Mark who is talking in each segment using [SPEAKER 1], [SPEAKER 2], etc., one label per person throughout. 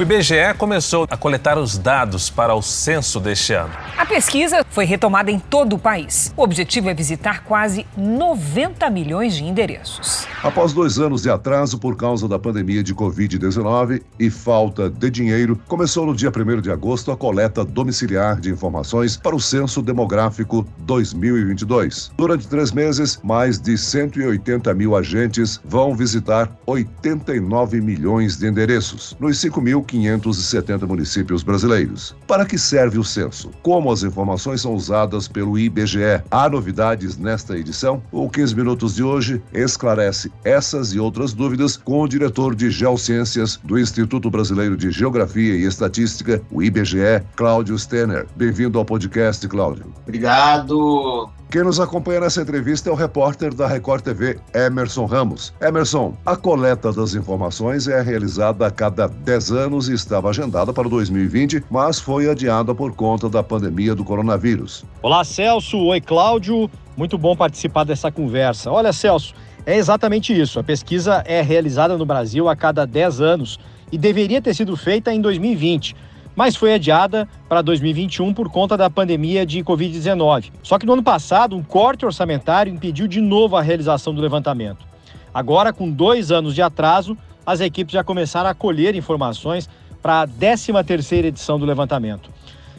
[SPEAKER 1] O IBGE começou a coletar os dados para o censo deste ano.
[SPEAKER 2] A pesquisa foi retomada em todo o país. O objetivo é visitar quase 90 milhões de endereços.
[SPEAKER 3] Após dois anos de atraso por causa da pandemia de Covid-19 e falta de dinheiro, começou no dia 1 de agosto a coleta domiciliar de informações para o Censo Demográfico 2022. Durante três meses, mais de 180 mil agentes vão visitar 89 milhões de endereços nos 5.570 municípios brasileiros. Para que serve o censo? Como as informações são usadas pelo IBGE? Há novidades nesta edição? O 15 Minutos de hoje esclarece essas e outras dúvidas com o diretor de Geociências do Instituto Brasileiro de Geografia e Estatística, o IBGE, Cláudio Stenner. Bem-vindo ao podcast, Cláudio.
[SPEAKER 4] Obrigado.
[SPEAKER 3] Quem nos acompanha nessa entrevista é o repórter da Record TV, Emerson Ramos. Emerson, a coleta das informações é realizada a cada 10 anos e estava agendada para 2020, mas foi adiada por conta da pandemia do coronavírus.
[SPEAKER 5] Olá, Celso. Oi, Cláudio. Muito bom participar dessa conversa. Olha, Celso, é exatamente isso. A pesquisa é realizada no Brasil a cada 10 anos e deveria ter sido feita em 2020, mas foi adiada para 2021 por conta da pandemia de Covid-19. Só que no ano passado, um corte orçamentário impediu de novo a realização do levantamento. Agora, com dois anos de atraso, as equipes já começaram a colher informações para a 13ª edição do levantamento.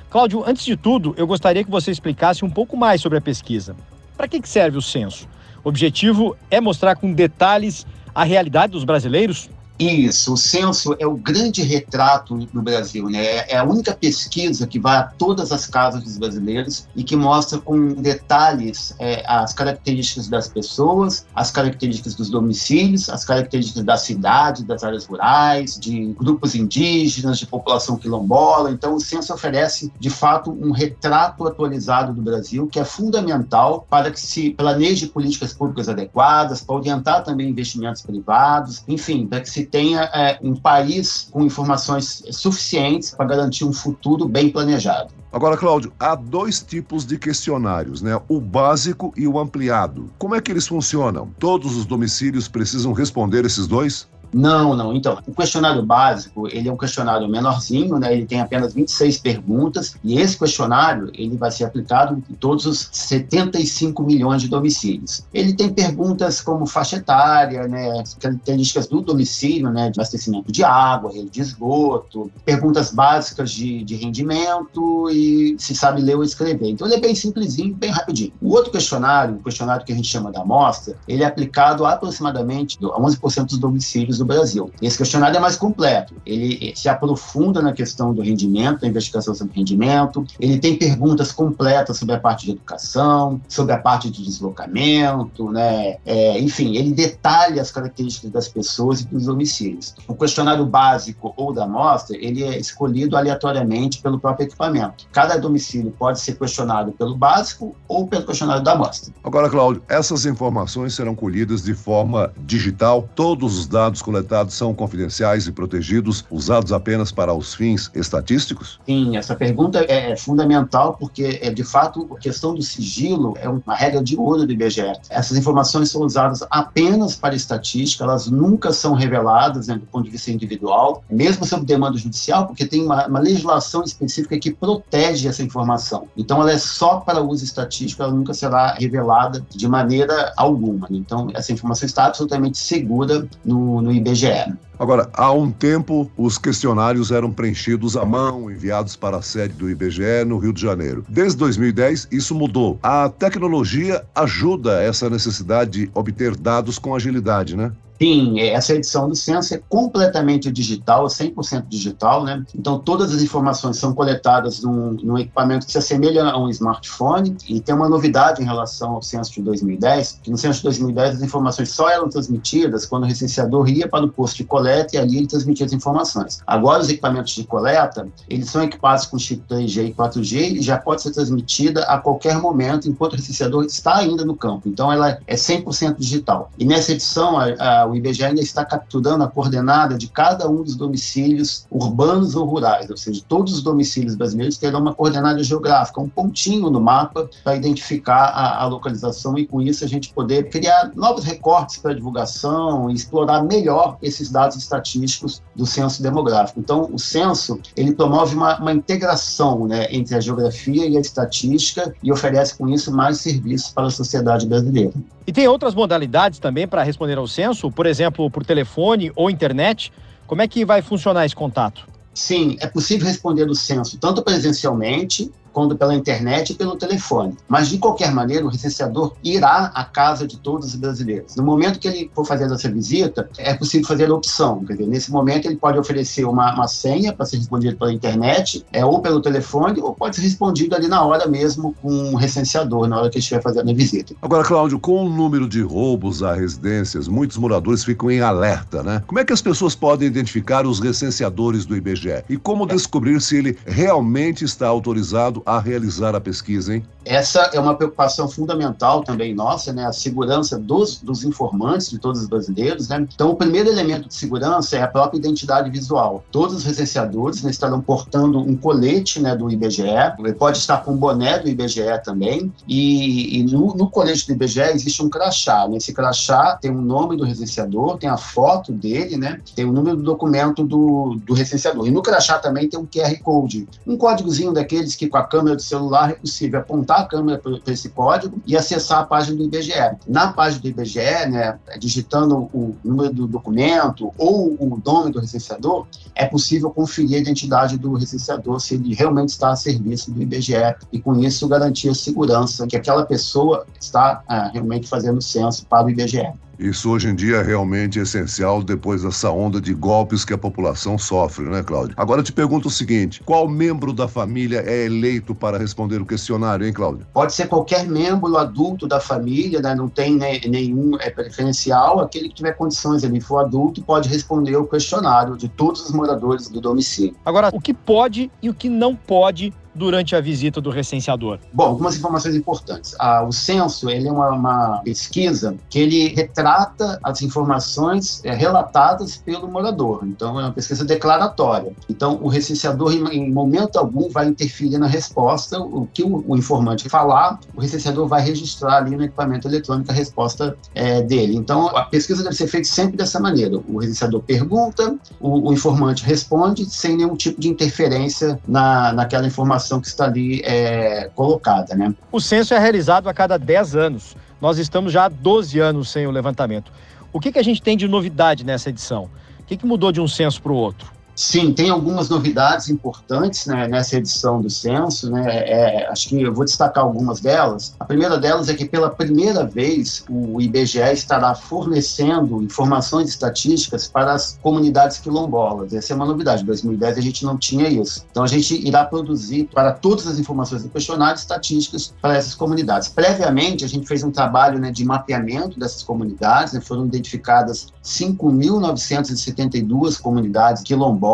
[SPEAKER 5] Cláudio, antes de tudo, eu gostaria que você explicasse um pouco mais sobre a pesquisa. Para que serve o censo? O objetivo é mostrar com detalhes a realidade dos brasileiros
[SPEAKER 4] isso, o censo é o grande retrato no Brasil, né? É a única pesquisa que vai a todas as casas dos brasileiros e que mostra com detalhes é, as características das pessoas, as características dos domicílios, as características da cidade, das áreas rurais, de grupos indígenas, de população quilombola. Então, o censo oferece, de fato, um retrato atualizado do Brasil que é fundamental para que se planeje políticas públicas adequadas, para orientar também investimentos privados, enfim, para que se tenha é, um país com informações suficientes para garantir um futuro bem planejado.
[SPEAKER 3] Agora, Cláudio, há dois tipos de questionários, né? O básico e o ampliado. Como é que eles funcionam? Todos os domicílios precisam responder esses dois?
[SPEAKER 4] Não, não. Então, o questionário básico, ele é um questionário menorzinho, né? Ele tem apenas 26 perguntas e esse questionário, ele vai ser aplicado em todos os 75 milhões de domicílios. Ele tem perguntas como faixa etária, né? Características do domicílio, né? De abastecimento de água, rede de esgoto, perguntas básicas de, de rendimento e se sabe ler ou escrever. Então, ele é bem simplesinho, bem rapidinho. O outro questionário, o questionário que a gente chama da amostra, ele é aplicado a aproximadamente a 11% dos domicílios do Brasil. Esse questionário é mais completo, ele se aprofunda na questão do rendimento, da investigação sobre rendimento, ele tem perguntas completas sobre a parte de educação, sobre a parte de deslocamento, né? É, enfim, ele detalha as características das pessoas e dos domicílios. O questionário básico ou da amostra, ele é escolhido aleatoriamente pelo próprio equipamento. Cada domicílio pode ser questionado pelo básico ou pelo questionário da amostra.
[SPEAKER 3] Agora, Cláudio, essas informações serão colhidas de forma digital, todos os dados coletados são confidenciais e protegidos, usados apenas para os fins estatísticos?
[SPEAKER 4] Sim, essa pergunta é fundamental porque, é, de fato, a questão do sigilo é uma regra de ouro do IBGE. Essas informações são usadas apenas para estatística, elas nunca são reveladas né, do ponto de vista individual, mesmo sob demanda judicial, porque tem uma, uma legislação específica que protege essa informação. Então, ela é só para uso estatístico, ela nunca será revelada de maneira alguma. Então, essa informação está absolutamente segura no, no IBGE IBGE.
[SPEAKER 3] Agora, há um tempo, os questionários eram preenchidos à mão, enviados para a sede do IBGE no Rio de Janeiro. Desde 2010, isso mudou. A tecnologia ajuda essa necessidade de obter dados com agilidade, né?
[SPEAKER 4] Sim, essa edição do censo é completamente digital, 100% digital, né? Então, todas as informações são coletadas num, num, equipamento que se assemelha a um smartphone e tem uma novidade em relação ao censo de 2010, que no censo de 2010 as informações só eram transmitidas quando o recenseador ia para o posto de coleta e ali ele transmitia as informações. Agora, os equipamentos de coleta, eles são equipados com chip 3G e 4G e já pode ser transmitida a qualquer momento enquanto o recenseador está ainda no campo. Então, ela é 100% digital. E nessa edição, a, a o IBGE ainda está capturando a coordenada de cada um dos domicílios urbanos ou rurais, ou seja, todos os domicílios brasileiros terão uma coordenada geográfica, um pontinho no mapa para identificar a, a localização e com isso a gente poder criar novos recortes para divulgação e explorar melhor esses dados estatísticos do censo demográfico. Então, o censo ele promove uma, uma integração né, entre a geografia e a estatística e oferece com isso mais serviços para a sociedade brasileira.
[SPEAKER 5] E tem outras modalidades também para responder ao censo, exemplo, por telefone ou internet. Como é que vai funcionar esse contato?
[SPEAKER 4] Sim, é possível responder do censo tanto presencialmente quando pela internet e pelo telefone. Mas, de qualquer maneira, o recenseador irá à casa de todos os brasileiros. No momento que ele for fazer essa visita, é possível fazer a opção. Quer dizer, nesse momento, ele pode oferecer uma, uma senha para ser respondido pela internet, é, ou pelo telefone, ou pode ser respondido ali na hora mesmo com um recenseador, na hora que estiver fazendo a visita.
[SPEAKER 3] Agora, Cláudio, com o número de roubos a residências, muitos moradores ficam em alerta, né? Como é que as pessoas podem identificar os recenseadores do IBGE? E como descobrir se ele realmente está autorizado a realizar a pesquisa, hein?
[SPEAKER 4] Essa é uma preocupação fundamental também nossa, né? A segurança dos, dos informantes, de todos os brasileiros, né? Então, o primeiro elemento de segurança é a própria identidade visual. Todos os recenseadores né, estarão portando um colete né, do IBGE, ele pode estar com o boné do IBGE também, e, e no, no, colete do IBGE existe um crachá. Nesse crachá tem o nome do recenseador, tem a foto dele, né? Tem o número do documento do, do recenseador. E no crachá também tem um QR Code, um códigozinho daqueles que com a câmera do celular é possível apontar a câmera para esse código e acessar a página do IBGE. Na página do IBGE, né, digitando o número do documento ou o nome do recenseador, é possível conferir a identidade do recenseador se ele realmente está a serviço do IBGE e com isso garantir a segurança que aquela pessoa está ah, realmente fazendo censo para o IBGE.
[SPEAKER 3] Isso hoje em dia é realmente essencial depois dessa onda de golpes que a população sofre, né, Cláudio? Agora eu te pergunto o seguinte: qual membro da família é eleito para responder o questionário, hein, Cláudio?
[SPEAKER 4] Pode ser qualquer membro adulto da família, né? não tem né, nenhum é, preferencial. Aquele que tiver condições, ele for adulto, pode responder o questionário de todos os moradores do domicílio.
[SPEAKER 5] Agora, o que pode e o que não pode durante a visita do recenseador?
[SPEAKER 4] Bom, algumas informações importantes. Ah, o censo ele é uma, uma, pesquisa que ele retrata as informações é, relatadas pelo morador. Então, é uma pesquisa declaratória. Então, o recenseador, em, em momento algum, vai interferir na resposta. O que o, o, informante falar, o recenseador vai registrar ali no equipamento eletrônico a resposta é, dele. Então, a pesquisa deve ser feita sempre dessa maneira. O recenseador pergunta, o, o informante responde, sem nenhum tipo de interferência na, naquela informação informação que está ali é, colocada. Né?
[SPEAKER 5] O censo é realizado a cada 10 anos. Nós estamos já há 12 anos sem o levantamento. O que, que a gente tem de novidade nessa edição? O que, que mudou de um censo para o outro?
[SPEAKER 4] Sim, tem algumas novidades importantes né, nessa edição do censo. Né, é, acho que eu vou destacar algumas delas. A primeira delas é que, pela primeira vez, o IBGE estará fornecendo informações estatísticas para as comunidades quilombolas. Essa é uma novidade. Em 2010 a gente não tinha isso. Então, a gente irá produzir para todas as informações do questionário estatísticas para essas comunidades. Previamente, a gente fez um trabalho né, de mapeamento dessas comunidades. Né, foram identificadas 5.972 comunidades quilombolas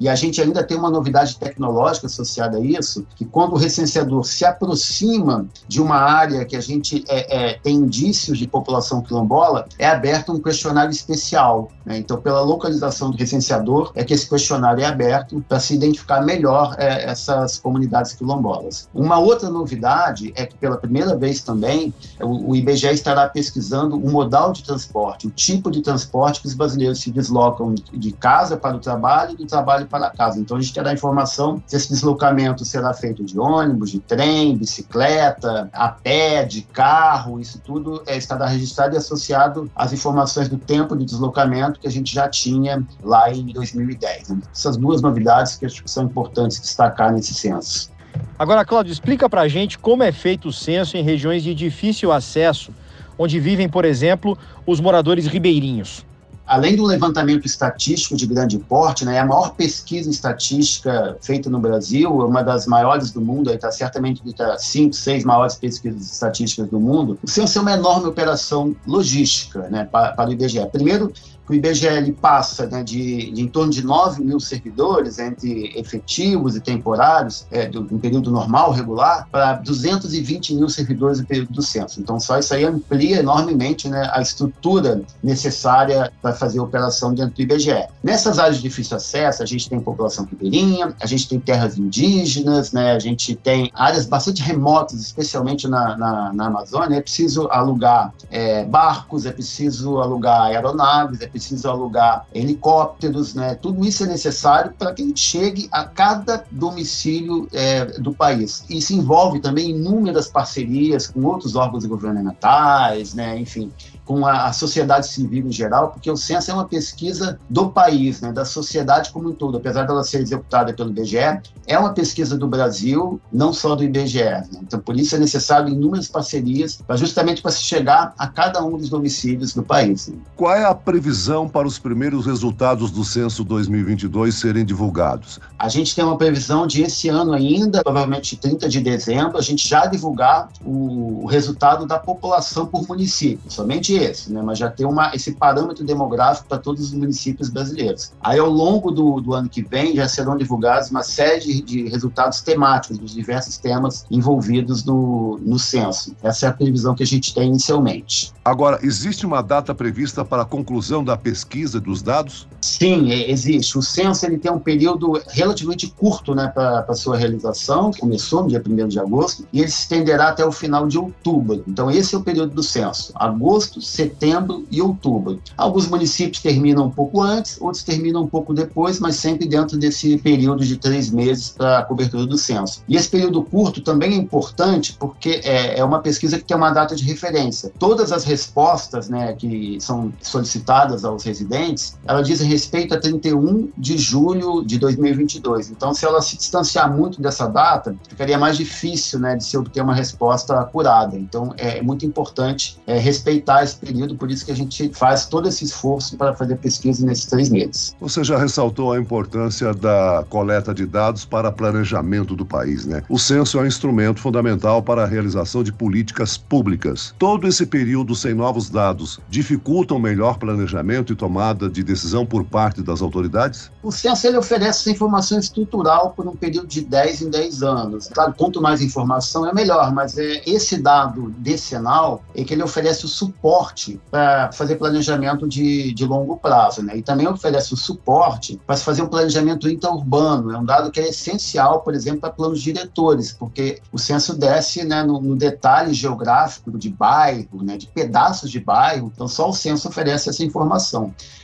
[SPEAKER 4] E a gente ainda tem uma novidade tecnológica associada a isso, que quando o recenseador se aproxima de uma área que a gente é, é, tem indícios de população quilombola, é aberto um questionário especial. Né? Então, pela localização do recenseador, é que esse questionário é aberto para se identificar melhor é, essas comunidades quilombolas. Uma outra novidade é que, pela primeira vez também, o, o IBGE estará pesquisando o modal de transporte, o tipo de transporte que os brasileiros se deslocam de casa para o trabalho do trabalho para casa. Então a gente terá informação se esse deslocamento será feito de ônibus, de trem, bicicleta, a pé, de carro, isso tudo é, estará registrado e associado às informações do tempo de deslocamento que a gente já tinha lá em 2010. Essas duas novidades que acho que são importantes destacar nesse censo.
[SPEAKER 5] Agora, Cláudio, explica para a gente como é feito o censo em regiões de difícil acesso, onde vivem, por exemplo, os moradores ribeirinhos
[SPEAKER 4] além do levantamento estatístico de grande porte, né, é a maior pesquisa estatística feita no Brasil, uma das maiores do mundo, está certamente entre as cinco, seis maiores pesquisas estatísticas do mundo, censo é uma enorme operação logística né, para, para o IBGE. Primeiro, o IBGE passa né, de, de, em torno de 9 mil servidores, entre efetivos e temporários, é, do, um período normal, regular, para 220 mil servidores no período do censo. Então, só isso aí amplia enormemente né, a estrutura necessária para fazer a operação dentro do IBGE. Nessas áreas de difícil acesso, a gente tem população ribeirinha, a gente tem terras indígenas, né, a gente tem áreas bastante remotas, especialmente na, na, na Amazônia, é preciso alugar é, barcos, é preciso alugar aeronaves, é preciso alugar helicópteros, né, tudo isso é necessário para que a gente chegue a cada domicílio é, do país. Isso envolve também inúmeras parcerias com outros órgãos governamentais, né, enfim, com a, sociedade civil em geral, porque o censo é uma pesquisa do país, né, da sociedade como um todo, apesar dela ser executada pelo IBGE, é uma pesquisa do Brasil, não só do IBGE. Né? Então, por isso é necessário inúmeras parcerias, justamente para se chegar a cada um dos domicílios do país. Né?
[SPEAKER 3] Qual é a previsão para os primeiros resultados do censo 2022 serem divulgados?
[SPEAKER 4] A gente tem uma previsão de esse ano ainda, provavelmente 30 de dezembro, a gente já divulgar o, o resultado da população por município, somente esse, né? mas já tem uma, esse parâmetro demográfico para todos os municípios brasileiros. Aí, ao longo do, do ano que vem, já serão divulgados uma série de, de resultados temáticos dos diversos temas envolvidos no, no censo. Essa é a previsão que a gente tem inicialmente.
[SPEAKER 3] Agora, existe uma data prevista para a conclusão da pesquisa dos dados?
[SPEAKER 4] Sim, é, existe. O censo ele tem um período relativamente curto né, para sua realização, começou no dia 1 de agosto, e ele se estenderá até o final de outubro. Então, esse é o período do censo. Agosto, setembro e outubro. Alguns municípios terminam um pouco antes, outros terminam um pouco depois, mas sempre dentro desse período de três meses para a cobertura do censo. E esse período curto também é importante porque é, é uma pesquisa que tem uma data de referência. Todas as respostas né, que são solicitadas aos residentes, ela dizem respeito a 31 de julho de 2022. Então, se ela se distanciar muito dessa data, ficaria mais difícil né, de se obter uma resposta acurada. Então, é muito importante é, respeitar esse período, por isso que a gente faz todo esse esforço para fazer pesquisa nesses três meses.
[SPEAKER 3] Você já ressaltou a importância da coleta de dados para planejamento do país, né? O censo é um instrumento fundamental para a realização de políticas públicas. Todo esse período sem novos dados dificulta o melhor planejamento e tomada de decisão por parte das autoridades?
[SPEAKER 4] O censo ele oferece essa informação estrutural por um período de 10 em 10 anos. Claro, quanto mais informação é melhor, mas é esse dado decenal é que ele oferece o suporte para fazer planejamento de, de longo prazo, né? E também oferece o suporte para se fazer um planejamento interurbano. É um dado que é essencial, por exemplo, para planos diretores, porque o censo desce né, no, no detalhe geográfico de bairro, né, de pedaços de bairro. Então, só o censo oferece essa informação.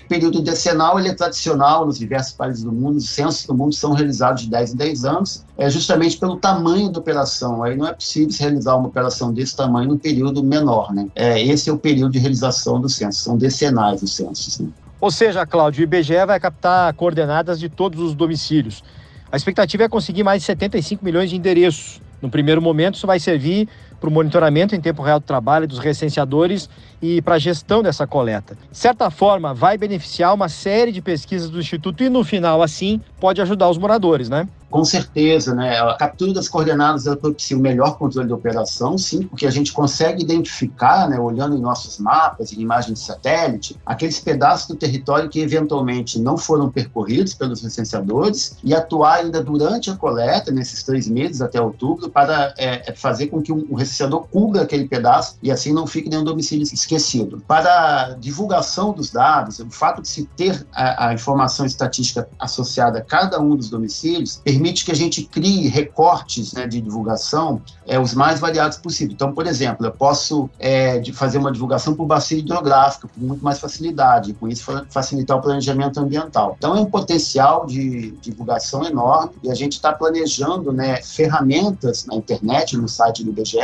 [SPEAKER 4] O período decenal ele é tradicional nos diversos países do mundo. Os censos do mundo são realizados de 10 em 10 anos, é justamente pelo tamanho da operação. Aí não é possível se realizar uma operação desse tamanho num período menor, né? É, esse é o período de realização do censo, são decenais os censos. Né?
[SPEAKER 5] Ou seja, Cláudio, o IBGE vai captar coordenadas de todos os domicílios. A expectativa é conseguir mais de 75 milhões de endereços. No primeiro momento, isso vai servir para o monitoramento em tempo real do trabalho dos recenseadores e para a gestão dessa coleta. De certa forma, vai beneficiar uma série de pesquisas do Instituto e, no final, assim, pode ajudar os moradores, né?
[SPEAKER 4] Com certeza, né? A captura das coordenadas ela propicia o melhor controle da operação, sim, porque a gente consegue identificar, né, olhando em nossos mapas, em imagens de satélite, aqueles pedaços do território que eventualmente não foram percorridos pelos licenciadores e atuar ainda durante a coleta, nesses três meses até outubro, para é, é fazer com que o licenciador cubra aquele pedaço e assim não fique nenhum domicílio esquecido. Para a divulgação dos dados, o fato de se ter a, a informação estatística associada a cada um dos domicílios permite que a gente crie recortes né, de divulgação é, os mais variados possível. Então, por exemplo, eu posso é, fazer uma divulgação por bacia hidrográfica com muito mais facilidade, com isso facilitar o planejamento ambiental. Então, é um potencial de divulgação enorme e a gente está planejando né, ferramentas na internet, no site do IBGE,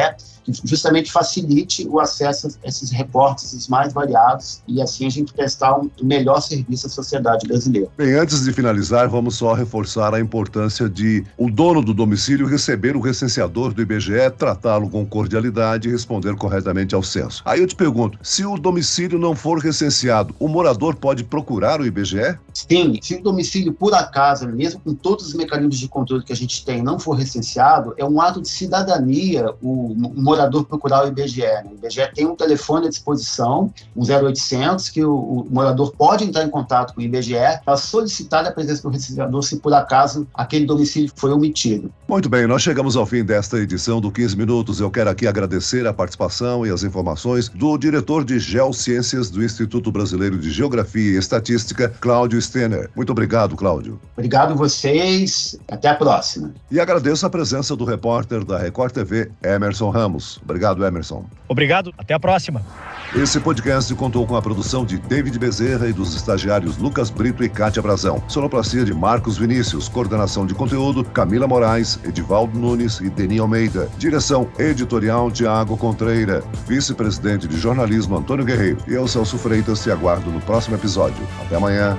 [SPEAKER 4] que justamente facilite o acesso a esses reportes os mais variados e assim a gente prestar um melhor serviço à sociedade brasileira.
[SPEAKER 3] Bem, antes de finalizar, vamos só reforçar a importância de o dono do domicílio receber o recenseador do IBGE, tratá-lo com cordialidade e responder corretamente ao censo. Aí eu te pergunto, se o domicílio não for recenseado, o morador pode procurar o IBGE?
[SPEAKER 4] Sim, se o domicílio, por acaso, mesmo com todos os mecanismos de controle que a gente tem, não for recenseado, é um ato de cidadania o, morador procurar o IBGE. Né? O IBGE tem um telefone à disposição, um 0800, que o, o morador pode entrar em contato com o IBGE para solicitar a presença do recenseador se por acaso aquele domicílio foi omitido.
[SPEAKER 3] Muito bem, nós chegamos ao fim desta edição do 15 Minutos. Eu quero aqui agradecer a participação e as informações do diretor de Geociências do Instituto Brasileiro de Geografia e Estatística, Cláudio Stener. Muito obrigado, Cláudio.
[SPEAKER 4] Obrigado vocês. Até a próxima.
[SPEAKER 3] E agradeço a presença do repórter da Record TV, Emerson Ramos. Obrigado, Emerson.
[SPEAKER 5] Obrigado. Até a próxima.
[SPEAKER 3] Esse podcast contou com a produção de David Bezerra e dos estagiários Lucas Brito e Kátia Brazão. Sonoplastia de Marcos Vinícius. Coordenação de conteúdo, Camila Moraes, Edivaldo Nunes e Deni Almeida. Direção editorial, Tiago Contreira. Vice-presidente de jornalismo, Antônio Guerreiro. E eu, Celso Freitas, te aguardo no próximo episódio. Até amanhã.